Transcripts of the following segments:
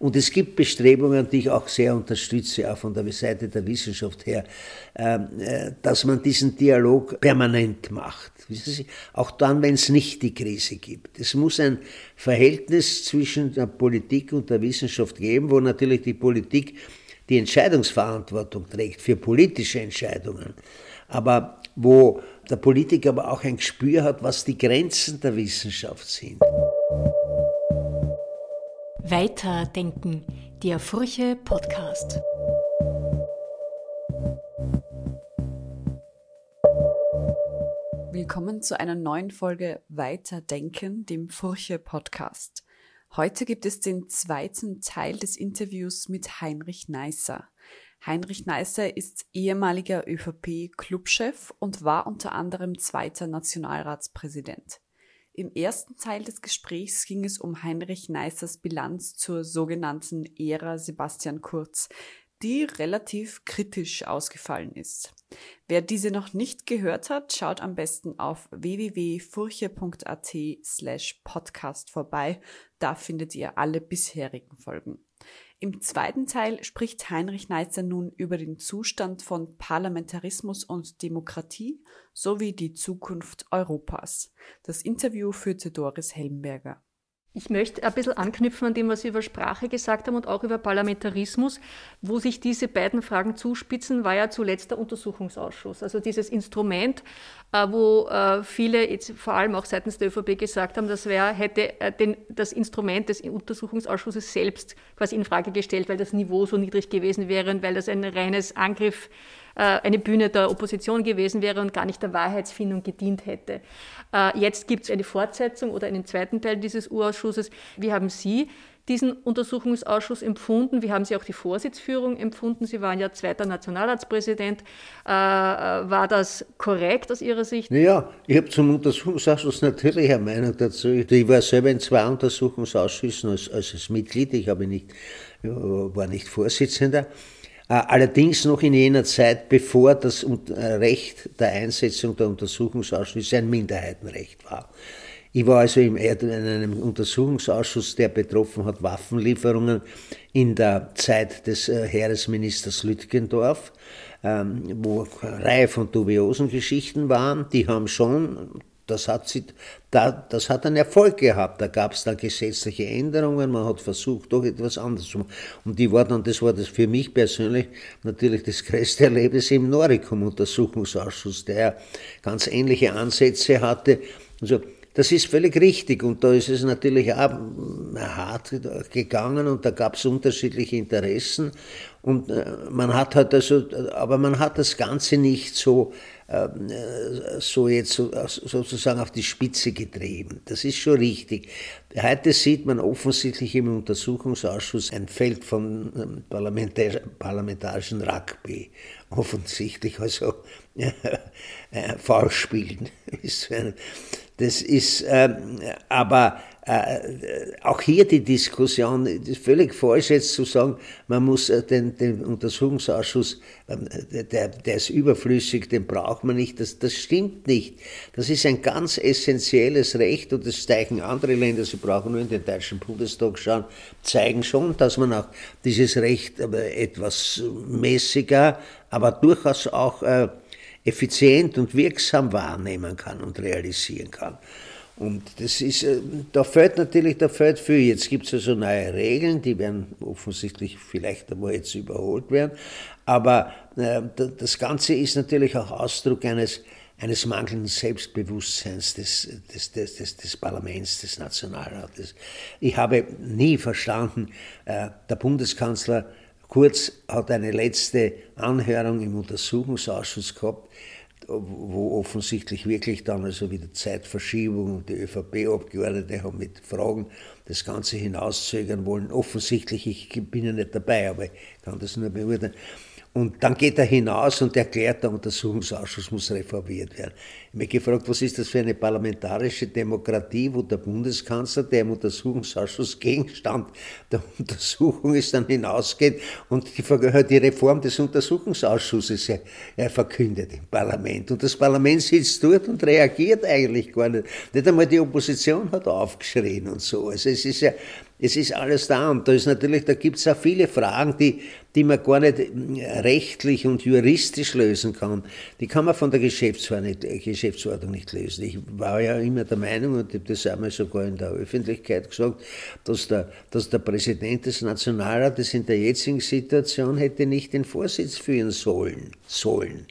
Und es gibt Bestrebungen, die ich auch sehr unterstütze, auch von der Seite der Wissenschaft her, ähm, äh, dass man diesen Dialog permanent macht. Auch dann, wenn es nicht die Krise gibt. Es muss ein Verhältnis zwischen der Politik und der Wissenschaft geben, wo natürlich die Politik die Entscheidungsverantwortung trägt für politische Entscheidungen, aber wo der Politiker aber auch ein Gespür hat, was die Grenzen der Wissenschaft sind. Weiterdenken, der Furche Podcast. Willkommen zu einer neuen Folge Weiterdenken, dem Furche Podcast. Heute gibt es den zweiten Teil des Interviews mit Heinrich Neisser. Heinrich Neisser ist ehemaliger ÖVP-Clubchef und war unter anderem zweiter Nationalratspräsident. Im ersten Teil des Gesprächs ging es um Heinrich Neissers Bilanz zur sogenannten Ära Sebastian Kurz, die relativ kritisch ausgefallen ist. Wer diese noch nicht gehört hat, schaut am besten auf www.furche.at slash podcast vorbei. Da findet ihr alle bisherigen Folgen. Im zweiten Teil spricht Heinrich Neitzer nun über den Zustand von Parlamentarismus und Demokratie sowie die Zukunft Europas. Das Interview führte Doris Helmberger. Ich möchte ein bisschen anknüpfen an dem, was Sie über Sprache gesagt haben und auch über Parlamentarismus. Wo sich diese beiden Fragen zuspitzen, war ja zuletzt der Untersuchungsausschuss. Also dieses Instrument, äh, wo äh, viele, jetzt vor allem auch seitens der ÖVP gesagt haben, das wäre, hätte äh, den, das Instrument des Untersuchungsausschusses selbst quasi in Frage gestellt, weil das Niveau so niedrig gewesen wäre und weil das ein reines Angriff eine Bühne der Opposition gewesen wäre und gar nicht der Wahrheitsfindung gedient hätte. Äh, jetzt gibt es eine Fortsetzung oder einen zweiten Teil dieses Urausschusses. Wie haben Sie diesen Untersuchungsausschuss empfunden? Wie haben Sie auch die Vorsitzführung empfunden? Sie waren ja zweiter Nationalratspräsident. Äh, war das korrekt aus Ihrer Sicht? Naja, ich habe zum Untersuchungsausschuss natürlich eine Meinung dazu. Ich war selber in zwei Untersuchungsausschüssen als, als Mitglied. Ich habe nicht, war nicht Vorsitzender. Äh, allerdings noch in jener Zeit, bevor das äh, Recht der Einsetzung der Untersuchungsausschüsse ein Minderheitenrecht war. Ich war also in einem Untersuchungsausschuss, der betroffen hat Waffenlieferungen in der Zeit des äh, Heeresministers Lütgendorf, ähm, wo eine Reihe von dubiosen Geschichten waren. Die haben schon das hat, sie, da, das hat einen Erfolg gehabt. Da gab es dann gesetzliche Änderungen, man hat versucht, doch etwas anderes zu machen. Und die war dann, das war das für mich persönlich natürlich das größte Erlebnis im Noricum-Untersuchungsausschuss, der ganz ähnliche Ansätze hatte. Also, das ist völlig richtig und da ist es natürlich auch hart gegangen und da gab es unterschiedliche Interessen und äh, man hat halt also, aber man hat das Ganze nicht so so jetzt sozusagen auf die Spitze getrieben. Das ist schon richtig. Heute sieht man offensichtlich im Untersuchungsausschuss ein Feld von ähm, parlamentarischen Rugby. Offensichtlich also äh, Foulspielen. Das ist, ähm, aber äh, auch hier die Diskussion, ist völlig falsch jetzt zu sagen, man muss äh, den, den Untersuchungsausschuss, ähm, der, der ist überflüssig, den braucht man nicht. Das, das stimmt nicht. Das ist ein ganz essentielles Recht und das zeigen andere Länder, sie brauchen nur in den Deutschen Bundestag schauen, zeigen schon, dass man auch dieses Recht etwas mäßiger, aber durchaus auch äh, effizient und wirksam wahrnehmen kann und realisieren kann. Und das ist, äh, da fällt natürlich, da fällt viel. Jetzt gibt es also neue Regeln, die werden offensichtlich vielleicht einmal jetzt überholt werden. Aber äh, das Ganze ist natürlich auch Ausdruck eines, eines mangelnden Selbstbewusstseins des, des, des, des, des Parlaments, des Nationalrates. Ich habe nie verstanden, äh, der Bundeskanzler Kurz hat eine letzte Anhörung im Untersuchungsausschuss gehabt, wo offensichtlich wirklich dann also wieder Zeitverschiebung und die ÖVP-Abgeordnete haben mit Fragen das Ganze hinauszögern wollen. Offensichtlich, ich bin ja nicht dabei, aber ich kann das nur beurteilen. Und dann geht er hinaus und erklärt, der Untersuchungsausschuss muss reformiert werden. Ich habe gefragt, was ist das für eine parlamentarische Demokratie, wo der Bundeskanzler, der im Untersuchungsausschuss Gegenstand der Untersuchung ist, dann hinausgeht und die, die Reform des Untersuchungsausschusses er verkündet im Parlament. Und das Parlament sitzt dort und reagiert eigentlich gar nicht. Nicht einmal die Opposition hat aufgeschrien und so. Also es ist ja, es ist alles da und da ist natürlich, da gibt es auch viele Fragen, die, die man gar nicht rechtlich und juristisch lösen kann. Die kann man von der Geschäftsordnung nicht, nicht lösen. Ich war ja immer der Meinung, und ich habe das einmal sogar in der Öffentlichkeit gesagt, dass der, dass der Präsident des Nationalrates in der jetzigen Situation hätte nicht den Vorsitz führen sollen. sollen.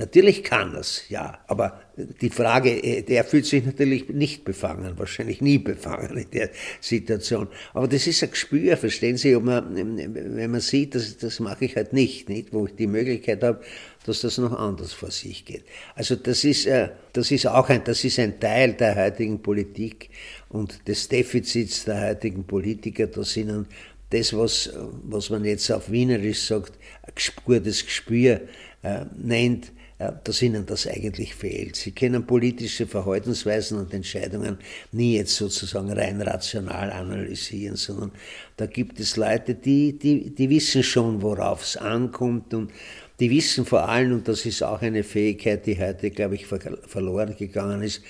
Natürlich kann es, ja, aber die Frage, äh, der fühlt sich natürlich nicht befangen, wahrscheinlich nie befangen in der Situation. Aber das ist ein Gespür, verstehen Sie, man, wenn man sieht, das, das mache ich halt nicht, nicht, wo ich die Möglichkeit habe, dass das noch anders vor sich geht. Also das ist, äh, das ist auch ein, das ist ein Teil der heutigen Politik und des Defizits der heutigen Politiker, dass ihnen das, was, was man jetzt auf Wienerisch sagt, ein gutes Gespür äh, nennt, dass ihnen das eigentlich fehlt. Sie können politische Verhaltensweisen und Entscheidungen nie jetzt sozusagen rein rational analysieren, sondern da gibt es Leute, die, die, die wissen schon, worauf es ankommt und die wissen vor allem, und das ist auch eine Fähigkeit, die heute, glaube ich, verloren gegangen ist,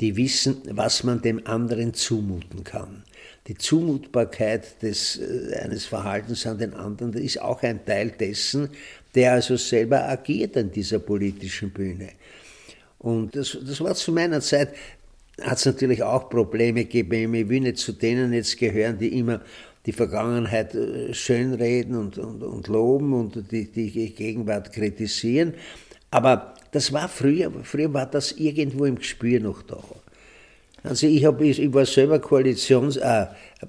die wissen, was man dem anderen zumuten kann. Die Zumutbarkeit des, äh, eines Verhaltens an den anderen ist auch ein Teil dessen, der also selber agiert an dieser politischen Bühne. Und das, das war zu meiner Zeit, hat es natürlich auch Probleme gegeben. Ich will nicht zu denen jetzt gehören, die immer die Vergangenheit äh, schönreden und, und, und loben und die, die Gegenwart kritisieren. Aber das war früher, früher war das irgendwo im Gespür noch da. Also ich, hab, ich war selber Koalitions, äh,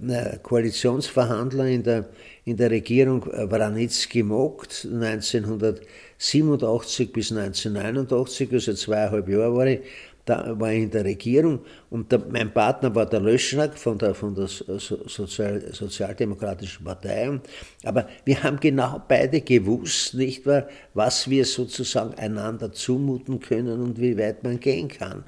äh Koalitionsverhandler in der in der Regierung Wranitzky-Mogt 1987 bis 1989, also zweieinhalb Jahre war ich, da war ich in der Regierung und der, mein Partner war der Löschnack von der, von der Sozial, Sozialdemokratischen Partei. Aber wir haben genau beide gewusst, nicht wahr, was wir sozusagen einander zumuten können und wie weit man gehen kann.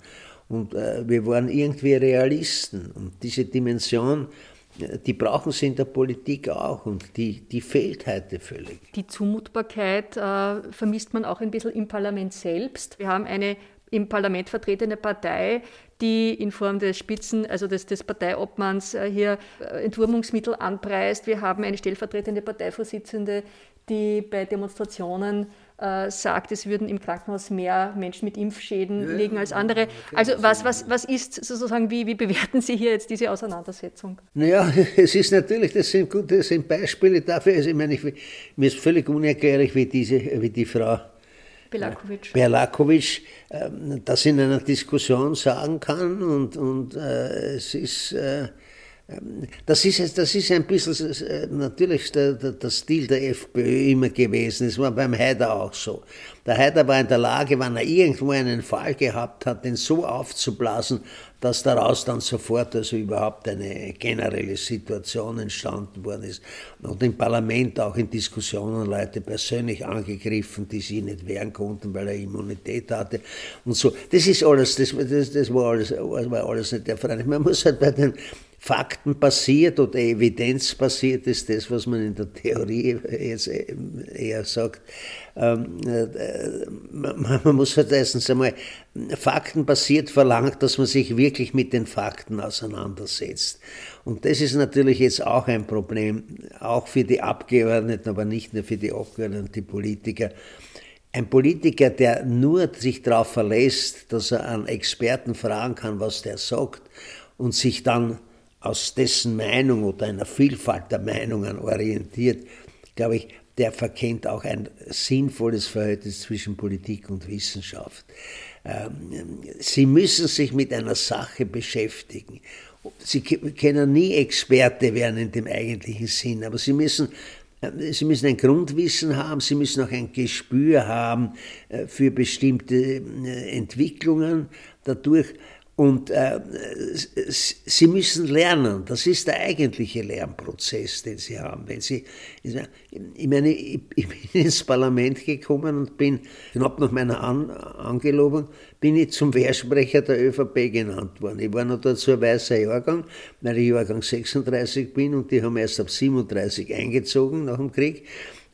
Und äh, wir waren irgendwie Realisten. Und diese Dimension die brauchen sie in der Politik auch und die, die fehlt heute völlig. Die Zumutbarkeit äh, vermisst man auch ein bisschen im Parlament selbst. Wir haben eine im Parlament vertretene Partei, die in Form des Spitzen, also des, des Parteiobmanns äh, hier äh, Entwurmungsmittel anpreist. Wir haben eine stellvertretende Parteivorsitzende, die bei Demonstrationen äh, sagt, es würden im Krankenhaus mehr Menschen mit Impfschäden ja, liegen als andere. Also was, was, was ist sozusagen, wie, wie bewerten Sie hier jetzt diese Auseinandersetzung? Naja, es ist natürlich, das sind, gute, das sind Beispiele dafür, also ich meine, ich, mir ist völlig unerklärlich, wie, diese, wie die Frau Berlakovic, Berlakovic äh, das in einer Diskussion sagen kann und, und äh, es ist... Das ist, das ist ein bisschen äh, natürlich der, der, der, Stil der FPÖ immer gewesen. Es war beim Haider auch so. Der Haider war in der Lage, wenn er irgendwo einen Fall gehabt hat, den so aufzublasen, dass daraus dann sofort also überhaupt eine generelle Situation entstanden worden ist. Und im Parlament auch in Diskussionen Leute persönlich angegriffen, die sie nicht wehren konnten, weil er Immunität hatte und so. Das ist alles, das, das, das war, alles, war alles nicht der Fall. Man muss halt bei den faktenbasiert oder evidenzbasiert ist das, was man in der Theorie jetzt eher sagt. Ähm, äh, man muss halt erstens einmal faktenbasiert verlangt, dass man sich wirklich mit den Fakten auseinandersetzt. Und das ist natürlich jetzt auch ein Problem, auch für die Abgeordneten, aber nicht nur für die Abgeordneten, die Politiker. Ein Politiker, der nur sich darauf verlässt, dass er an Experten fragen kann, was der sagt, und sich dann aus dessen Meinung oder einer Vielfalt der Meinungen orientiert, glaube ich, der verkennt auch ein sinnvolles Verhältnis zwischen Politik und Wissenschaft. Ähm, Sie müssen sich mit einer Sache beschäftigen. Sie können nie Experte werden in dem eigentlichen Sinn, aber Sie müssen, äh, Sie müssen ein Grundwissen haben, Sie müssen auch ein Gespür haben äh, für bestimmte äh, Entwicklungen dadurch. Und äh, Sie müssen lernen, das ist der eigentliche Lernprozess, den Sie haben. Wenn Sie, ich meine, ich, bin ins Parlament gekommen und bin, knapp nach meiner An Angelobung, bin ich zum Wehrsprecher der ÖVP genannt worden. Ich war noch dazu ein weißer Jahrgang, weil ich Jahrgang 36 bin und die haben erst ab 37 eingezogen nach dem Krieg.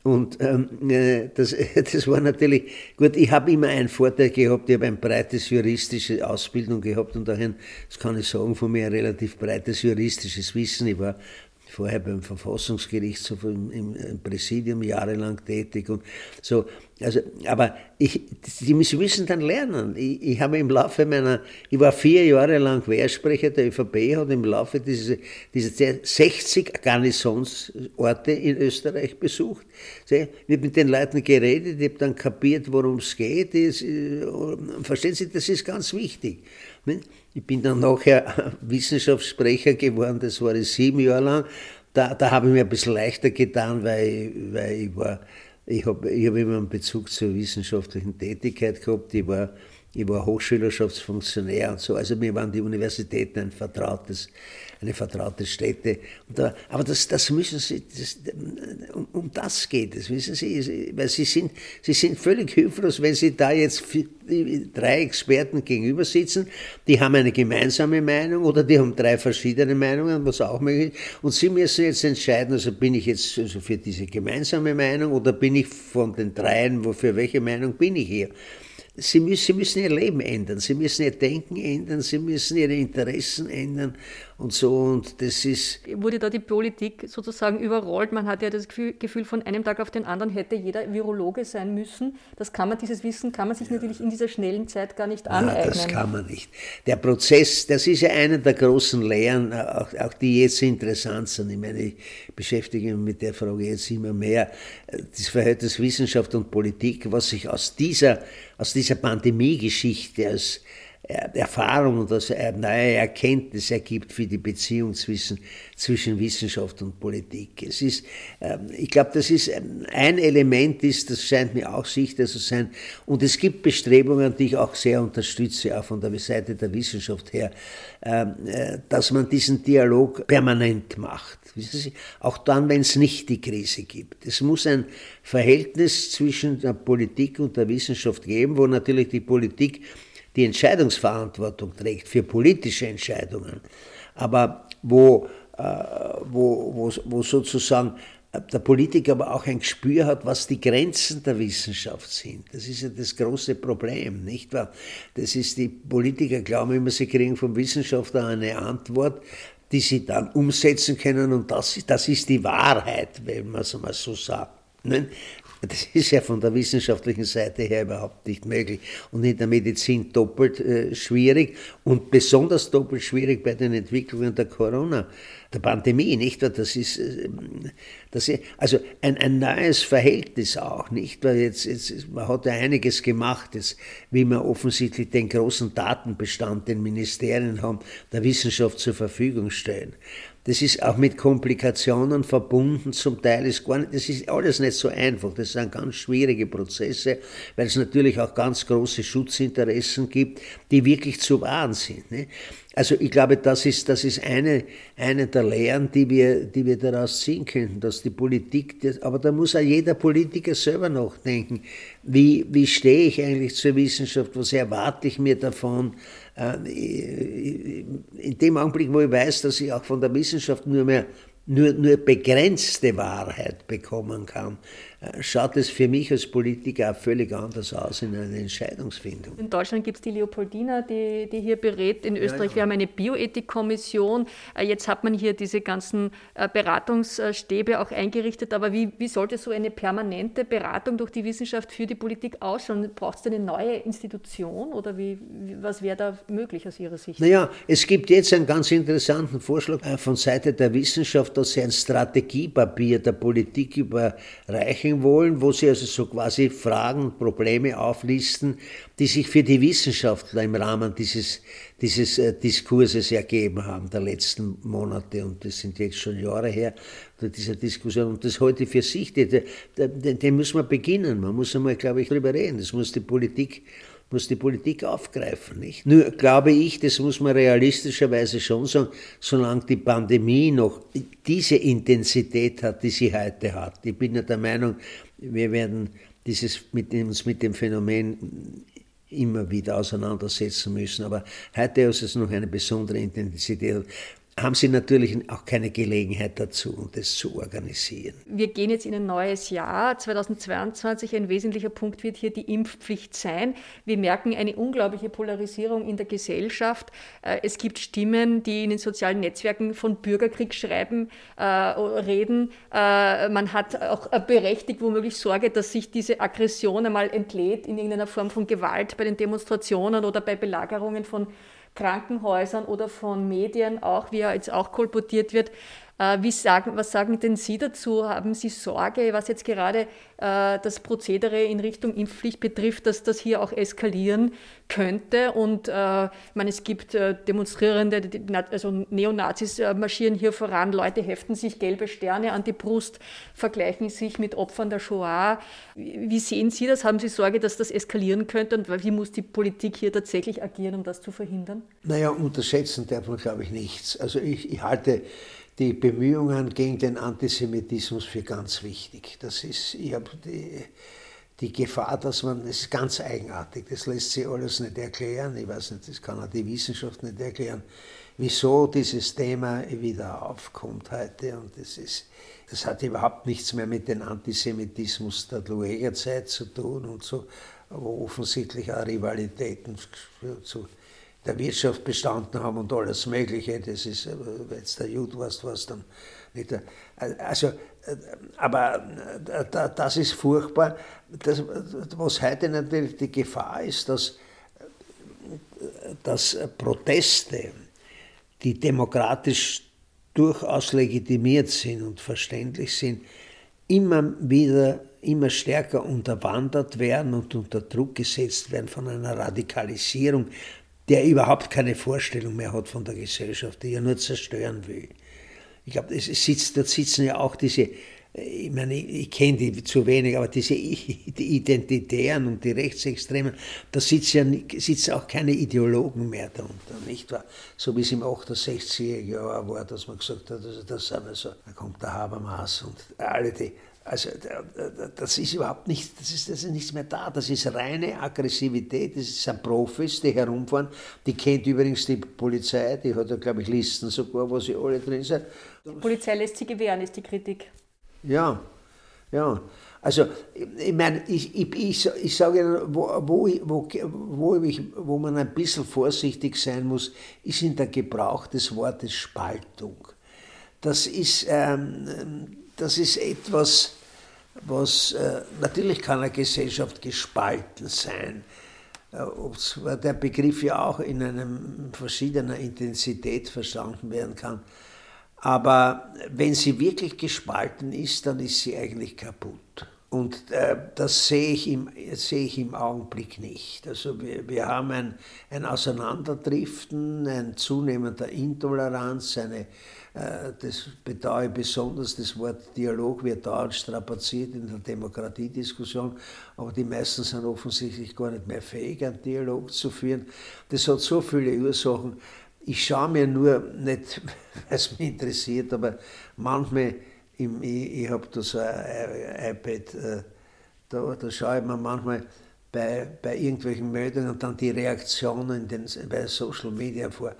Und ähm, äh, das, das war natürlich, gut, ich habe immer einen Vorteil gehabt, ich habe ein breites juristische Ausbildung gehabt und ein, das kann ich sagen, von mir ein relativ breites juristisches Wissen. Ich war vorher beim Verfassungsgerichtshof im, Präsidium jahrelang tätig und so. Also, aber ich, die müssen dann lernen. Ich, ich habe im Laufe meiner, ich war vier Jahre lang Wehrsprecher der ÖVP, hat im Laufe dieser, dieser 60 Garnisonsorte in Österreich besucht. Ich habe mit den Leuten geredet, ich habe dann kapiert, worum es geht. Äh, verstehen Sie, das ist ganz wichtig. Ich bin dann nachher Wissenschaftssprecher geworden, das war ich sieben Jahre lang. Da, da habe ich mir ein bisschen leichter getan, weil, weil ich war, ich habe ich hab immer einen Bezug zur wissenschaftlichen Tätigkeit gehabt. Ich war, ich war Hochschülerschaftsfunktionär und so. Also mir waren die Universitäten ein vertrautes, eine vertraute Stätte. Da, aber das, das müssen Sie, das, um, um, das geht es, wissen Sie, weil Sie sind, Sie sind völlig hilflos, wenn Sie da jetzt drei Experten gegenüber sitzen, die haben eine gemeinsame Meinung oder die haben drei verschiedene Meinungen, was auch möglich ist. Und Sie müssen jetzt entscheiden, also bin ich jetzt also für diese gemeinsame Meinung oder bin ich von den dreien, wofür welche Meinung bin ich hier? Sie müssen, sie müssen ihr Leben ändern, sie müssen ihr Denken ändern, sie müssen ihre Interessen ändern und so. Und das ist. Wurde da die Politik sozusagen überrollt? Man hat ja das Gefühl, von einem Tag auf den anderen hätte jeder Virologe sein müssen. Das kann man, dieses Wissen kann man sich ja. natürlich in dieser schnellen Zeit gar nicht aneignen. das kann man nicht. Der Prozess, das ist ja eine der großen Lehren, auch, auch die jetzt interessant sind. Ich meine, ich beschäftige mich mit der Frage jetzt immer mehr. Das Verhältnis Wissenschaft und Politik, was sich aus dieser aus dieser Pandemie-Geschichte als Erfahrung und als neue Erkenntnis ergibt für die Beziehung zwischen, zwischen Wissenschaft und Politik. Es ist, ähm, ich glaube, das ist ähm, ein Element ist, das scheint mir auch sichtbar zu sein. Und es gibt Bestrebungen, die ich auch sehr unterstütze, auch von der Seite der Wissenschaft her, ähm, äh, dass man diesen Dialog permanent macht. Auch dann, wenn es nicht die Krise gibt. Es muss ein Verhältnis zwischen der Politik und der Wissenschaft geben, wo natürlich die Politik die Entscheidungsverantwortung trägt für politische Entscheidungen, aber wo, äh, wo, wo, wo sozusagen der Politiker aber auch ein Gespür hat, was die Grenzen der Wissenschaft sind. Das ist ja das große Problem, nicht wahr? Das ist, die Politiker glauben immer, sie kriegen vom Wissenschaftler eine Antwort, die sie dann umsetzen können und das, das ist die Wahrheit, wenn man es mal so sagt. Das ist ja von der wissenschaftlichen Seite her überhaupt nicht möglich und in der Medizin doppelt äh, schwierig und besonders doppelt schwierig bei den Entwicklungen der Corona, der Pandemie, nicht? Das ist, äh, das ist also ein, ein neues Verhältnis auch, nicht? Weil jetzt, jetzt man hat ja einiges gemacht, jetzt, wie man offensichtlich den großen Datenbestand, den Ministerien haben, der Wissenschaft zur Verfügung stellen. Das ist auch mit Komplikationen verbunden, zum Teil ist gar nicht, das ist alles nicht so einfach. Das sind ganz schwierige Prozesse, weil es natürlich auch ganz große Schutzinteressen gibt, die wirklich zu wahren sind. Ne? Also ich glaube, das ist, das ist eine, eine der Lehren, die wir, die wir daraus ziehen könnten, dass die Politik, aber da muss auch jeder Politiker selber nachdenken, wie, wie stehe ich eigentlich zur Wissenschaft, was erwarte ich mir davon, in dem Augenblick, wo ich weiß, dass ich auch von der Wissenschaft nur mehr nur, nur begrenzte Wahrheit bekommen kann, äh, schaut es für mich als Politiker auch völlig anders aus in einer Entscheidungsfindung. In Deutschland gibt es die Leopoldina, die, die hier berät. In Österreich, ja, ja. wir haben eine Bioethikkommission. Äh, jetzt hat man hier diese ganzen äh, Beratungsstäbe auch eingerichtet. Aber wie, wie sollte so eine permanente Beratung durch die Wissenschaft für die Politik ausschauen? Braucht es eine neue Institution oder wie, was wäre da möglich aus Ihrer Sicht? Naja, es gibt jetzt einen ganz interessanten Vorschlag von Seite der Wissenschaft, dass sie ein Strategiepapier der Politik überreichen wollen, wo sie also so quasi Fragen, Probleme auflisten, die sich für die Wissenschaftler im Rahmen dieses, dieses äh, Diskurses ergeben haben, der letzten Monate, und das sind jetzt schon Jahre her, dieser Diskussion, und das heute für sich, den, den, den muss beginnen, man muss einmal, glaube ich, darüber reden, das muss die Politik muss die Politik aufgreifen. Nicht? Nur glaube ich, das muss man realistischerweise schon sagen, solange die Pandemie noch diese Intensität hat, die sie heute hat. Ich bin ja der Meinung, wir werden dieses, mit, uns mit dem Phänomen immer wieder auseinandersetzen müssen. Aber heute ist es noch eine besondere Intensität. Haben sie natürlich auch keine Gelegenheit dazu, das zu organisieren. Wir gehen jetzt in ein neues Jahr. 2022, ein wesentlicher Punkt wird hier die Impfpflicht sein. Wir merken eine unglaubliche Polarisierung in der Gesellschaft. Äh, es gibt Stimmen, die in den sozialen Netzwerken von Bürgerkrieg schreiben, äh, reden. Äh, man hat auch berechtigt womöglich Sorge, dass sich diese Aggression einmal entlädt in irgendeiner Form von Gewalt bei den Demonstrationen oder bei Belagerungen von Krankenhäusern oder von Medien auch, wie er jetzt auch kolportiert wird, wie sagen, was sagen denn Sie dazu? Haben Sie Sorge, was jetzt gerade äh, das Prozedere in Richtung Impfpflicht betrifft, dass das hier auch eskalieren könnte? Und äh, ich meine, es gibt äh, Demonstrierende, also Neonazis äh, marschieren hier voran, Leute heften sich gelbe Sterne an die Brust, vergleichen sich mit Opfern der Shoah. Wie sehen Sie das? Haben Sie Sorge, dass das eskalieren könnte? Und wie muss die Politik hier tatsächlich agieren, um das zu verhindern? Naja, unterschätzen darf man, glaube ich, nichts. Also ich, ich halte die Bemühungen gegen den Antisemitismus für ganz wichtig. Das ist, ich habe die, die Gefahr, dass man, das ist ganz eigenartig, das lässt sich alles nicht erklären, ich weiß nicht, das kann auch die Wissenschaft nicht erklären, wieso dieses Thema wieder aufkommt heute und das ist, das hat überhaupt nichts mehr mit dem Antisemitismus der Lueger-Zeit zu tun und so, wo offensichtlich auch Rivalitäten zu der Wirtschaft bestanden haben und alles Mögliche. Das ist, äh, wenn jetzt der Jude warst, was dann nicht. Also, äh, aber äh, das ist furchtbar. Das, was heute natürlich die Gefahr ist, dass, dass Proteste, die demokratisch durchaus legitimiert sind und verständlich sind, immer wieder immer stärker unterwandert werden und unter Druck gesetzt werden von einer Radikalisierung, der überhaupt keine Vorstellung mehr hat von der Gesellschaft, die ja nur zerstören will. Ich glaube, sitzt, dort sitzen ja auch diese, äh, ich meine, ich, kenne die zu wenig, aber diese die Identitären und die Rechtsextremen, da sitzen ja sitzen auch keine Ideologen mehr darunter, nicht wahr? So wie es im 68er Jahr war, dass man gesagt hat, also das sind also, da kommt der Habermas und alle die also das ist überhaupt nicht, das ist, das ist nichts mehr da. Das ist reine Aggressivität. Das sind Profis, die herumfahren. Die kennt übrigens die Polizei, die hat ja, glaube ich, Listen sogar, wo sie alle drin sind. Die Polizei lässt sie gewähren, ist die Kritik. Ja, ja. Also, ich meine, ich, ich, ich, ich sage Ihnen, wo, wo, wo, wo, ich, wo man ein bisschen vorsichtig sein muss, ist in der Gebrauch des Wortes Spaltung. Das ist, ähm, das ist etwas, was äh, natürlich kann eine Gesellschaft gespalten sein. Äh, der Begriff ja auch in einem verschiedener Intensität verstanden werden kann. Aber wenn sie wirklich gespalten ist, dann ist sie eigentlich kaputt. Und äh, das sehe ich, im, sehe ich im Augenblick nicht. Also wir, wir haben ein, ein Auseinanderdriften, ein zunehmender Intoleranz, eine das bedauere ich besonders, das Wort Dialog wird dauernd strapaziert in der Demokratiediskussion, aber die meisten sind offensichtlich gar nicht mehr fähig, einen Dialog zu führen. Das hat so viele Ursachen. Ich schaue mir nur nicht, weil es mich interessiert, aber manchmal, im, ich, ich habe da so ein iPad, äh, da, da schaue ich mir manchmal bei, bei irgendwelchen Meldungen dann die Reaktionen den, bei Social Media vor.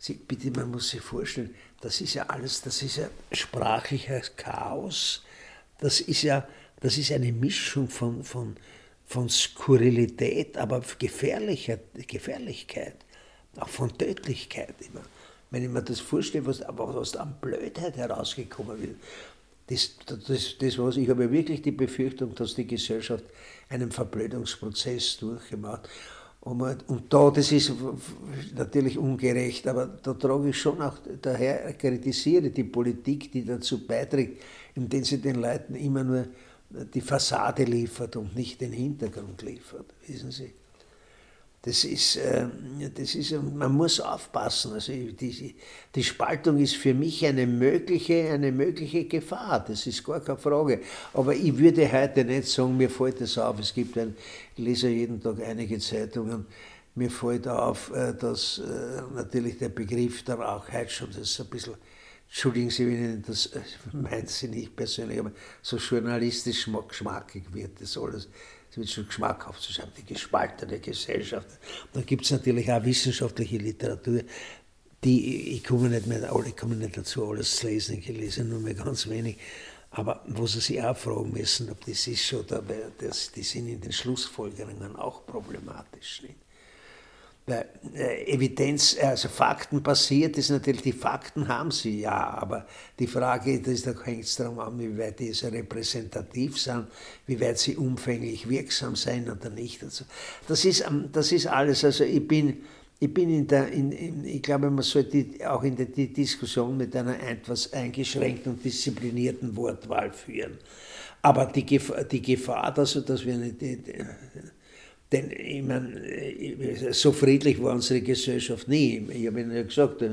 Sie, bitte, man muss sich vorstellen, das ist ja alles, das ist ja sprachliches Chaos, das ist ja, das ist eine Mischung von, von, von Skurrilität, aber Gefährlichkeit, Gefährlichkeit, auch von Tödlichkeit immer. Wenn ich mir das vorstelle, was, aber was an Blödheit herausgekommen ist, das, das, das was, ich habe wirklich die Befürchtung, dass die Gesellschaft einen Verblödungsprozess durchgemacht hat. Und, da, das ist natürlich ungerecht, aber da trage ich schon auch, daher kritisiere die Politik, die dazu beiträgt, indem sie den Leuten immer nur die Fassade liefert und nicht den Hintergrund liefert, wissen Sie. Das ist, äh, das ist, man muss aufpassen. Also die, die Spaltung ist für mich eine mögliche, eine mögliche Gefahr, das ist gar keine Frage. Aber ich würde heute nicht sagen, mir fällt das auf. Es gibt ein, ich lese jeden Tag einige Zeitungen, mir fällt auf, äh, dass äh, natürlich der Begriff der Rauchheit schon, das ist ein bisschen, entschuldigen Sie, wenn Ihnen das meint Sie nicht persönlich, aber so journalistisch geschmackig wird das alles es wird schon geschmackhaft zu sein, die gespaltene Gesellschaft. Da gibt es natürlich auch wissenschaftliche Literatur, die, ich komme nicht mehr, ich komme nicht dazu, alles zu lesen, ich lese nur mehr ganz wenig, aber wo sie sich auch fragen müssen, ob das ist schon, das, die sind in den Schlussfolgerungen auch problematisch. Nicht? Äh, Evidenz, also Fakten basiert ist natürlich, die Fakten haben sie ja, aber die Frage, das, da hängt es darum an, wie weit diese repräsentativ sind, wie weit sie umfänglich wirksam sein oder nicht. Also, das, ist, ähm, das ist alles, also ich bin, ich bin in der, in, in, ich glaube, man sollte auch in der die Diskussion mit einer etwas eingeschränkten und disziplinierten Wortwahl führen. Aber die Gefahr, die Gefahr dass, dass wir nicht, denn ich meine, so friedlich war unsere Gesellschaft nie. Ich habe Ihnen ja gesagt,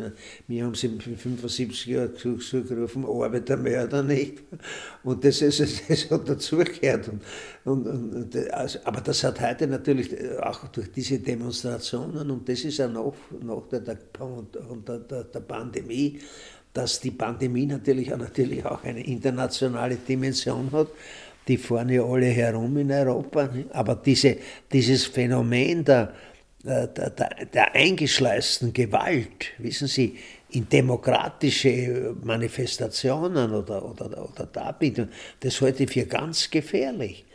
wir haben sie in 75 Jahren zugerufen, Arbeiter, Mörder nicht. Und das, ist, das hat dazugehört. Und, und, und, also, aber das hat heute natürlich auch durch diese Demonstrationen, und das ist ja noch nach der, der, der, der Pandemie, dass die Pandemie natürlich auch, natürlich auch eine internationale Dimension hat die fahren ja alle herum in Europa. Aber diese, dieses Phänomen der, der, der, der eingeschleißten Gewalt, wissen Sie, in demokratische Manifestationen oder, oder, oder Darbietungen, das halte ich für ganz gefährlich.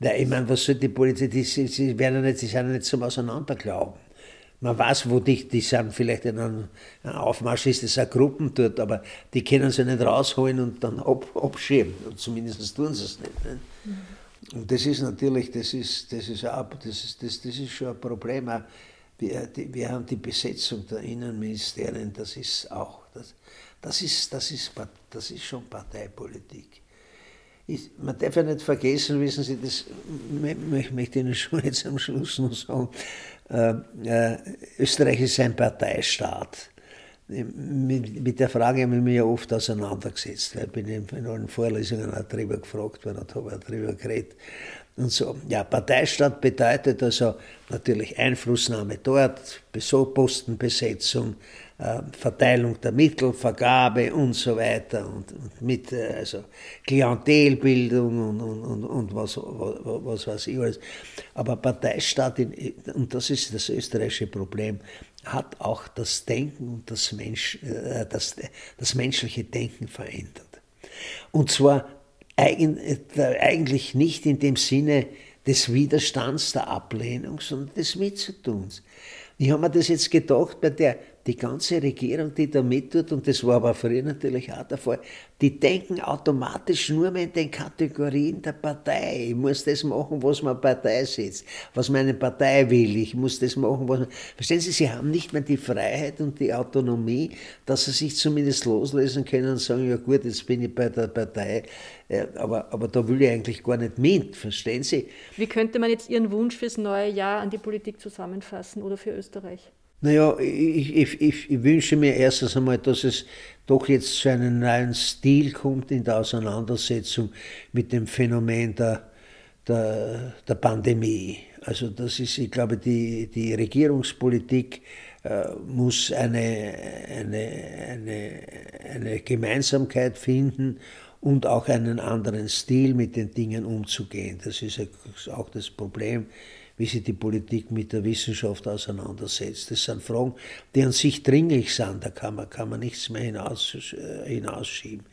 Ja, ich meine, was soll die Politik, die, sie, werden ja nicht, sie sind nicht zum Auseinanderglauben. Man weiß, wo die, die sind vielleicht in einem, Aufmarsch, ist das auch Gruppen dort, aber die können sie nicht rausholen und dann ab, abschieben. zumindest tun sie es nicht. Ne? Und das ist natürlich, das ist, das ist, auch, das ist, das, das ist schon ein Problem. Wir, die, wir haben die Besetzung der Innenministerien, das ist auch, das, das, ist, das, ist, das ist schon Parteipolitik. Ich, man darf ja nicht vergessen, wissen Sie, das möchte ich Ihnen schon jetzt am Schluss noch sagen, Österreich ist ein Parteistaat. Mit, mit der Frage habe ich mich ja oft auseinandergesetzt, ich bin in allen Vorlesungen auch darüber gefragt worden auch darüber geredet. Und so, ja, Parteistaat bedeutet also natürlich Einflussnahme dort, Postenbesetzung, äh, Verteilung der Mittel, Vergabe und so weiter und, und mit äh, also Klientelbildung und, und, und, und was, was, was weiß ich alles. Aber Parteistaat, in, und das ist das österreichische Problem, hat auch das Denken und das, Mensch, äh, das, das menschliche Denken verändert. Und zwar eigentlich nicht in dem Sinne des Widerstands, der Ablehnung, sondern des Mitzutuns. Ich habe mir das jetzt gedacht bei der die ganze Regierung, die da mittut, und das war aber früher natürlich auch der Fall, die denken automatisch nur mehr in den Kategorien der Partei. Ich muss das machen, was meine Partei setzt, was meine Partei will. Ich muss das machen, was. Verstehen Sie, Sie haben nicht mehr die Freiheit und die Autonomie, dass Sie sich zumindest loslösen können und sagen: Ja, gut, jetzt bin ich bei der Partei, aber, aber da will ich eigentlich gar nicht mit. Verstehen Sie? Wie könnte man jetzt Ihren Wunsch fürs neue Jahr an die Politik zusammenfassen oder für Österreich? Naja, ich, ich, ich, wünsche mir erstens einmal, dass es doch jetzt zu einem neuen Stil kommt in der Auseinandersetzung mit dem Phänomen der, der, der Pandemie. Also das ist, ich glaube, die, die Regierungspolitik äh, muss eine, eine, eine, eine Gemeinsamkeit finden und auch einen anderen Stil mit den Dingen umzugehen. Das ist auch das Problem wie sich die Politik mit der Wissenschaft auseinandersetzt. Das sind Fragen, die an sich dringlich sind, da kann man, kann man nichts mehr hinaus, äh, hinausschieben.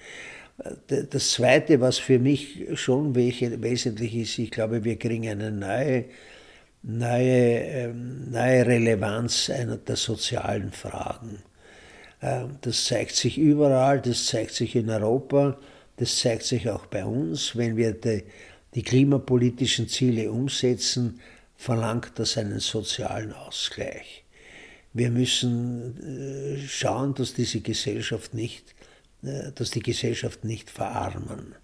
Das Zweite, was für mich schon wesentlich ist, ich glaube, wir kriegen eine neue, neue, ähm, neue Relevanz einer der sozialen Fragen. Ähm, das zeigt sich überall, das zeigt sich in Europa, das zeigt sich auch bei uns, wenn wir die, die klimapolitischen Ziele umsetzen, verlangt das einen sozialen Ausgleich. Wir müssen äh, schauen, dass diese Gesellschaft nicht, äh, dass die Gesellschaft nicht verarmen.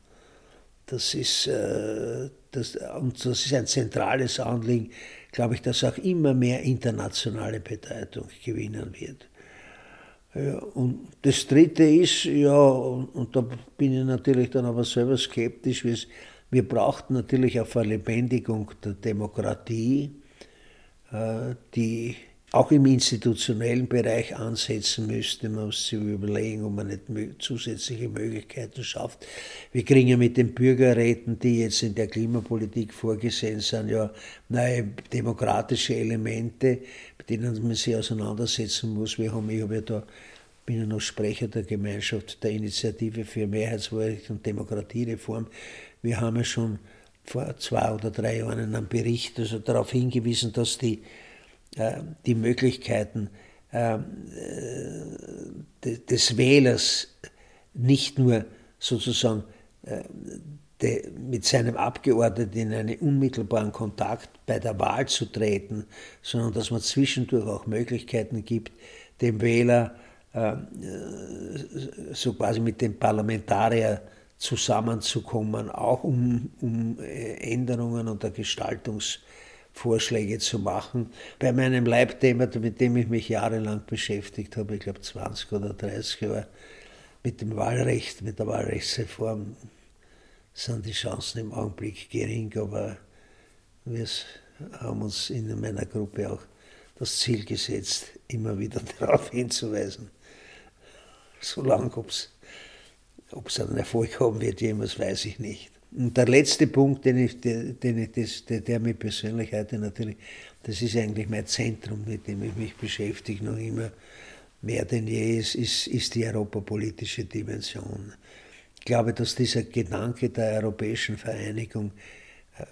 Das ist, äh, das, und das ist ein zentrales Anliegen, glaube ich, das auch immer mehr internationale Bedeutung gewinnen wird. Ja, und das Dritte ist, ja, und da bin ich natürlich dann aber selber skeptisch, wie es wir brauchten natürlich eine Verlebendigung der Demokratie, äh, die auch im institutionellen Bereich ansetzen müsste. Man muss sich überlegen, ob man nicht zusätzliche Möglichkeiten schafft. Wir kriegen ja mit den Bürgerräten, die jetzt in der Klimapolitik vorgesehen sind, ja neue demokratische Elemente, denen man sich auseinandersetzen muss. Wir haben, ich habe ja da, bin ja noch Sprecher der Gemeinschaft der Initiative für Mehrheitswahlrecht und Demokratiereform. Wir haben ja schon vor zwei oder drei Jahren einen Bericht also darauf hingewiesen, dass die, äh, die Möglichkeiten äh, des Wählers nicht nur sozusagen äh, de, mit seinem Abgeordneten in einen unmittelbaren Kontakt bei der Wahl zu treten, sondern dass man zwischendurch auch Möglichkeiten gibt, dem Wähler äh, so quasi mit dem Parlamentarier zusammenzukommen, auch um, um äh, Änderungen und Gestaltungsvorschläge zu machen. Bei meinem Leibthema, mit dem ich mich jahrelang beschäftigt habe, ich glaube 20 oder 30 Jahre, mit dem Wahlrecht, mit der Wahlrechtsreform, sind die Chancen im Augenblick gering, aber wir haben uns in meiner Gruppe auch das Ziel gesetzt, immer wieder darauf hinzuweisen. Solange, ob es einen Erfolg haben wird, jemals weiß ich nicht. Und der letzte Punkt, den ich, den ich, das, der, der mich persönlich heute natürlich, das ist eigentlich mein Zentrum, mit dem ich mich beschäftige, noch immer mehr denn je, ist, ist, ist die europapolitische Dimension. Ich glaube, dass dieser Gedanke der europäischen Vereinigung äh,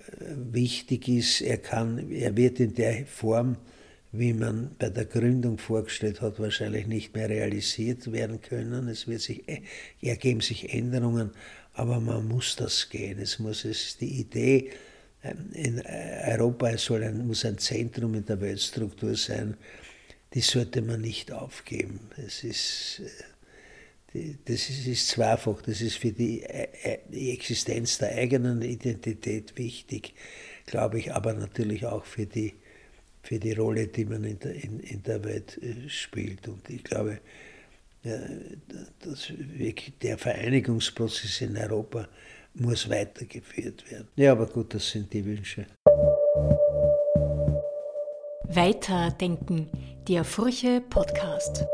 wichtig ist. Er, kann, er wird in der Form, wie man bei der Gründung vorgestellt hat, wahrscheinlich nicht mehr realisiert werden können. Es wird sich, äh, ergeben sich Änderungen, aber man muss das gehen. Es muss es die Idee, ähm, in äh, Europa soll ein, muss ein Zentrum in der Weltstruktur sein, die sollte man nicht aufgeben. Es ist das ist, ist zweifach. Das ist für die, äh, äh, die, Existenz der eigenen Identität wichtig, glaube ich, aber natürlich auch für die, für die Rolle, die man in der, in, in der Welt äh, spielt. Und ich glaube, dass der Vereinigungsprozess in Europa muss weitergeführt werden. Ja, aber gut, das sind die Wünsche. Weiterdenken, der Furche Podcast.